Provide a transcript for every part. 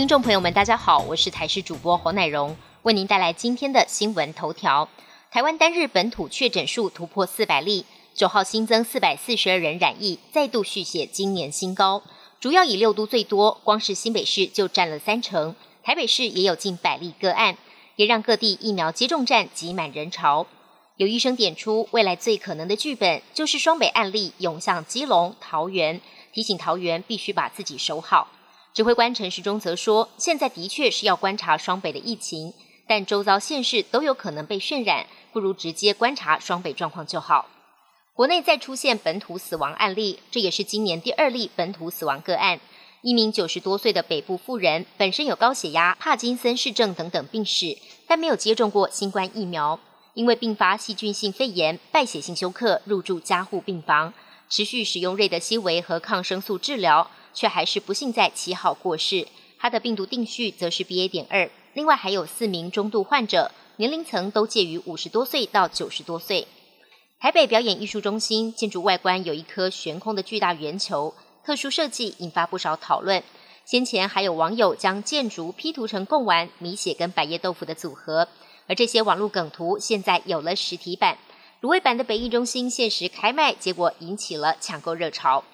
听众朋友们，大家好，我是台视主播侯乃荣，为您带来今天的新闻头条。台湾单日本土确诊数突破四百例，九号新增四百四十二人染疫，再度续写今年新高。主要以六都最多，光是新北市就占了三成，台北市也有近百例个案，也让各地疫苗接种站挤满人潮。有医生点出，未来最可能的剧本就是双北案例涌向基隆、桃园，提醒桃园必须把自己守好。指挥官陈时中则说，现在的确是要观察双北的疫情，但周遭县市都有可能被渲染，不如直接观察双北状况就好。国内再出现本土死亡案例，这也是今年第二例本土死亡个案。一名九十多岁的北部妇人，本身有高血压、帕金森氏症等等病史，但没有接种过新冠疫苗，因为并发细菌性肺炎、败血性休克，入住加护病房，持续使用瑞德西韦和抗生素治疗。却还是不幸在七号过世，他的病毒定序则是 BA. 点二。另外还有四名中度患者，年龄层都介于五十多岁到九十多岁。台北表演艺术中心建筑外观有一颗悬空的巨大圆球，特殊设计引发不少讨论。先前还有网友将建筑 P 图成贡丸、米血跟百叶豆腐的组合，而这些网络梗图现在有了实体版。卤味版的北艺中心限时开卖，结果引起了抢购热潮。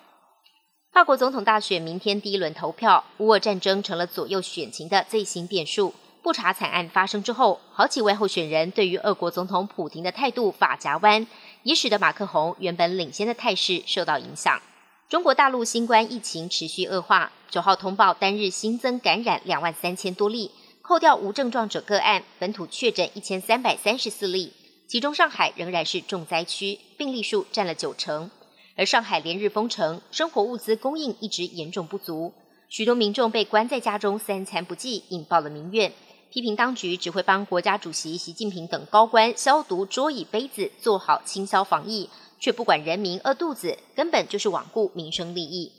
法国总统大选明天第一轮投票，乌俄战争成了左右选情的最新变数。布查惨案发生之后，好几位候选人对于俄国总统普京的态度发夹弯，也使得马克宏原本领先的态势受到影响。中国大陆新冠疫情持续恶化，九号通报单日新增感染两万三千多例，扣掉无症状者个案，本土确诊一千三百三十四例，其中上海仍然是重灾区，病例数占了九成。而上海连日封城，生活物资供应一直严重不足，许多民众被关在家中三餐不继，引爆了民怨。批评当局只会帮国家主席习近平等高官消毒桌椅杯子，做好清消防疫，却不管人民饿肚子，根本就是罔顾民生利益。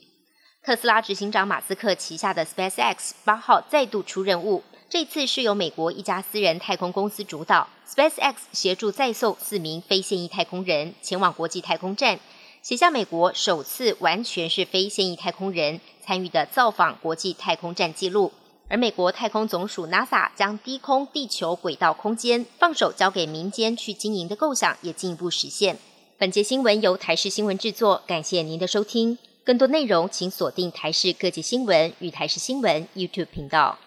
特斯拉执行长马斯克旗下的 SpaceX 八号再度出任务，这次是由美国一家私人太空公司主导，SpaceX 协助再送四名非现役太空人前往国际太空站。写下美国首次完全是非现役太空人参与的造访国际太空站记录，而美国太空总署 NASA 将低空地球轨道空间放手交给民间去经营的构想也进一步实现。本节新闻由台视新闻制作，感谢您的收听。更多内容请锁定台视各界新闻与台视新闻 YouTube 频道。